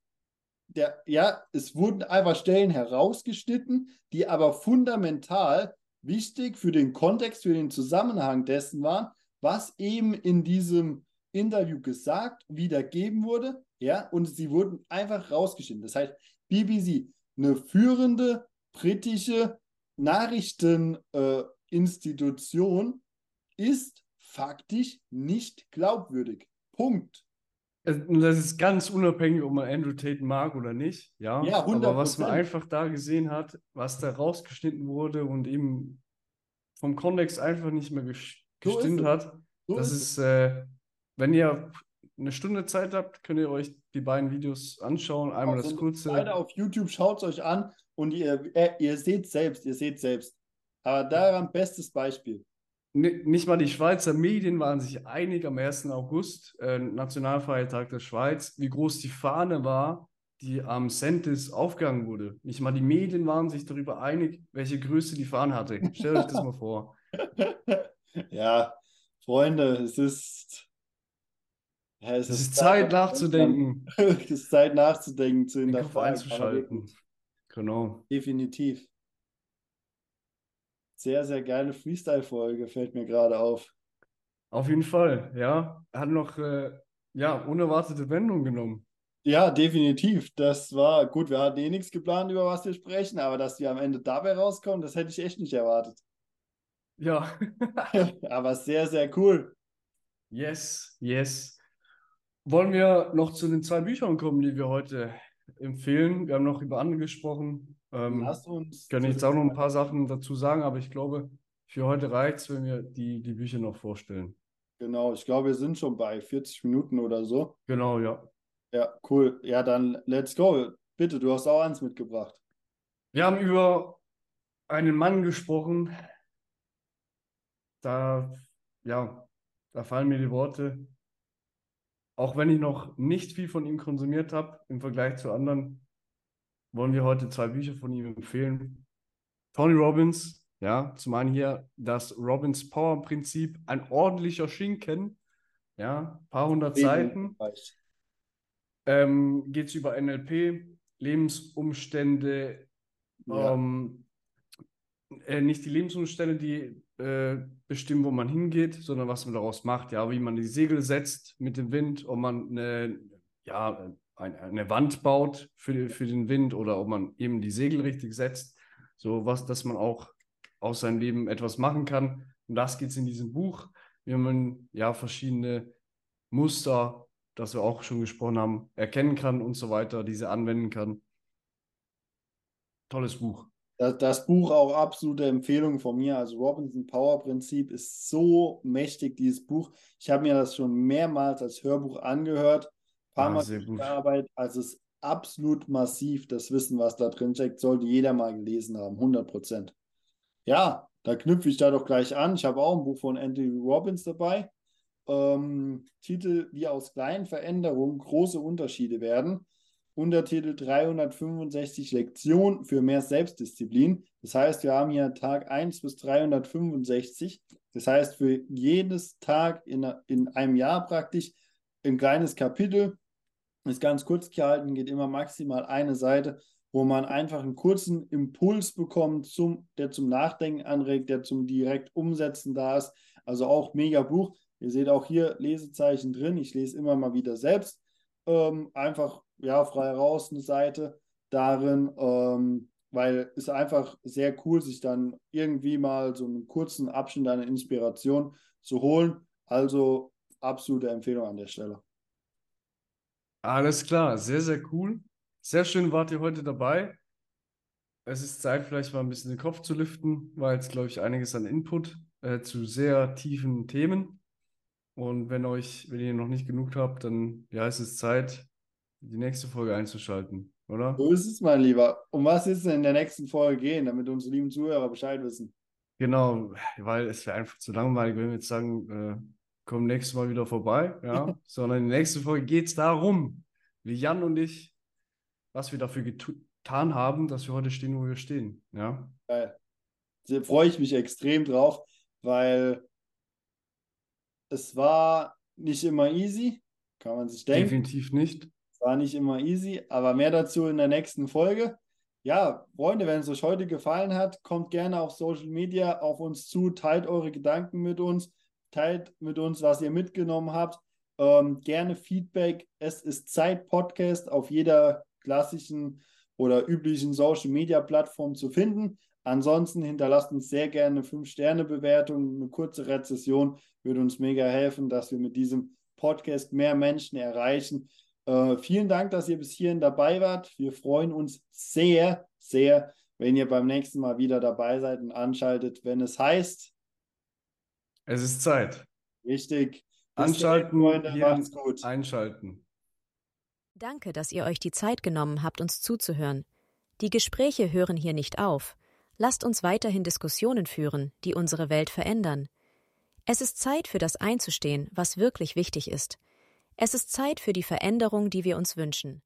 der, ja, es wurden einfach Stellen herausgeschnitten, die aber fundamental wichtig für den Kontext, für den Zusammenhang dessen waren, was eben in diesem Interview gesagt, wiedergeben wurde. Ja, und sie wurden einfach rausgeschnitten. Das heißt, BBC, eine führende britische Nachrichteninstitution, ist faktisch nicht glaubwürdig. Punkt. Das ist ganz unabhängig, ob man Andrew Tate mag oder nicht. Ja, Ja, aber was man 100%. einfach da gesehen hat, was da rausgeschnitten wurde und eben vom Kontext einfach nicht mehr So gestimmt es. hat, So das ist ist, äh, wenn ihr eine Stunde Zeit habt, könnt ihr euch die beiden Videos anschauen. Einmal das sind kurze. Beide auf YouTube, schaut es euch an und ihr, äh, ihr seht selbst, ihr seht selbst. Aber daran bestes Beispiel. Ni- Nicht mal die Schweizer Medien waren sich einig am 1. August, äh, Nationalfeiertag der Schweiz, wie groß die Fahne war, die am Sentis aufgegangen wurde. Nicht mal die Medien waren sich darüber einig, welche Größe die Fahne hatte. Stellt euch das mal vor. [laughs] ja, Freunde, es ist. Ja, Es ist Zeit nachzudenken, [laughs] Es ist Zeit nachzudenken, zu hinterfragen. einzuschalten. Genau. Definitiv. Sehr, sehr geile Freestyle-Folge, fällt mir gerade auf. Auf jeden Fall, ja. Hat noch äh, ja, unerwartete Wendung genommen. Ja, definitiv. Das war gut. Wir hatten eh nichts geplant, über was wir sprechen, aber dass wir am Ende dabei rauskommen, das hätte ich echt nicht erwartet. Ja. [laughs] Aber sehr, sehr cool. Yes, yes. Wollen wir noch zu den zwei Büchern kommen, die wir heute empfehlen? Wir haben noch über andere gesprochen. Ähm, Lass uns. Ich kann jetzt auch noch ein paar Sachen dazu sagen, aber ich glaube, für heute reicht es, wenn wir die, die Bücher noch vorstellen. Genau, ich glaube, wir sind schon bei 40 Minuten oder so. Genau, ja. Ja, cool. Ja, dann let's go. Bitte, du hast auch eins mitgebracht. Wir haben über einen Mann gesprochen. Da, ja, da fallen mir die Worte. Auch wenn ich noch nicht viel von ihm konsumiert habe im Vergleich zu anderen, wollen wir heute zwei Bücher von ihm empfehlen. Tony Robbins, ja, zum einen hier das Robbins Power Prinzip, ein ordentlicher Schinken, ja, paar hundert Seiten. Ähm, geht es über NLP, Lebensumstände, Ja. ähm, äh, nicht die Lebensumstände, die äh, bestimmen, wo man hingeht, sondern was man daraus macht. Ja, wie man die Segel setzt mit dem Wind, ob man eine, ja, ein, eine Wand baut für, für den Wind oder ob man eben die Segel richtig setzt. So was, dass man auch aus seinem Leben etwas machen kann. Und das geht es in diesem Buch, wie man ja verschiedene Muster, das wir auch schon gesprochen haben, erkennen kann und so weiter, diese anwenden kann. Tolles Buch. Das, das Buch auch absolute Empfehlung von mir. Also Robinson Power Prinzip ist so mächtig, dieses Buch. Ich habe mir das schon mehrmals als Hörbuch angehört, paar Ah, Mal gearbeitet. Also es ist absolut massiv, das Wissen, was da drin steckt, sollte jeder mal gelesen haben, 100 Prozent. Ja, da knüpfe ich da doch gleich an. Ich habe auch ein Buch von Anthony Robbins dabei. Ähm, Titel Wie aus kleinen Veränderungen große Unterschiede werden. Untertitel 365 Lektionen für mehr Selbstdisziplin. Das heißt, wir haben hier Tag 1 bis 365. Das heißt, für jedes Tag in, in einem Jahr praktisch ein kleines Kapitel. Ist ganz kurz gehalten, geht immer maximal eine Seite, wo man einfach einen kurzen Impuls bekommt, zum, der zum Nachdenken anregt, der zum direkt Umsetzen da ist. Also auch mega Buch. Ihr seht auch hier Lesezeichen drin. Ich lese immer mal wieder selbst. Ähm, einfach ja, frei raus eine Seite darin, ähm, weil es einfach sehr cool, sich dann irgendwie mal so einen kurzen Abschnitt einer Inspiration zu holen. Also absolute Empfehlung an der Stelle. Alles klar, sehr, sehr cool. Sehr schön wart ihr heute dabei. Es ist Zeit, vielleicht mal ein bisschen den Kopf zu lüften, weil jetzt, glaube ich, einiges an Input äh, zu sehr tiefen Themen. Und wenn euch, wenn ihr noch nicht genug habt, dann ja, es ist Zeit, die nächste Folge einzuschalten. oder? So ist es, mein Lieber. Um was ist es in der nächsten Folge gehen, damit unsere lieben Zuhörer Bescheid wissen? Genau, weil es wäre einfach zu langweilig, wenn wir jetzt sagen, äh, komm nächstes Mal wieder vorbei, ja, [laughs] sondern in der nächsten Folge geht es darum, wie Jan und ich, was wir dafür getan haben, dass wir heute stehen, wo wir stehen, ja. Geil. Da freue ich mich extrem drauf, weil es war nicht immer easy, kann man sich denken. Definitiv nicht. Es war nicht immer easy, aber mehr dazu in der nächsten Folge. Ja, Freunde, wenn es euch heute gefallen hat, kommt gerne auf Social Media auf uns zu, teilt eure Gedanken mit uns, teilt mit uns, was ihr mitgenommen habt. Ähm, gerne Feedback. Es ist Zeit Podcast auf jeder klassischen oder üblichen Social Media Plattform zu finden. Ansonsten hinterlasst uns sehr gerne eine 5-Sterne-Bewertung, eine kurze Rezession würde uns mega helfen, dass wir mit diesem Podcast mehr Menschen erreichen. Äh, vielen Dank, dass ihr bis hierhin dabei wart. Wir freuen uns sehr, sehr, wenn ihr beim nächsten Mal wieder dabei seid und anschaltet, wenn es heißt. Es ist Zeit. Richtig. Anschalten, Freunde, macht's gut. Einschalten. Danke, dass ihr euch die Zeit genommen habt, uns zuzuhören. Die Gespräche hören hier nicht auf. Lasst uns weiterhin Diskussionen führen, die unsere Welt verändern. Es ist Zeit für das einzustehen, was wirklich wichtig ist. Es ist Zeit für die Veränderung, die wir uns wünschen.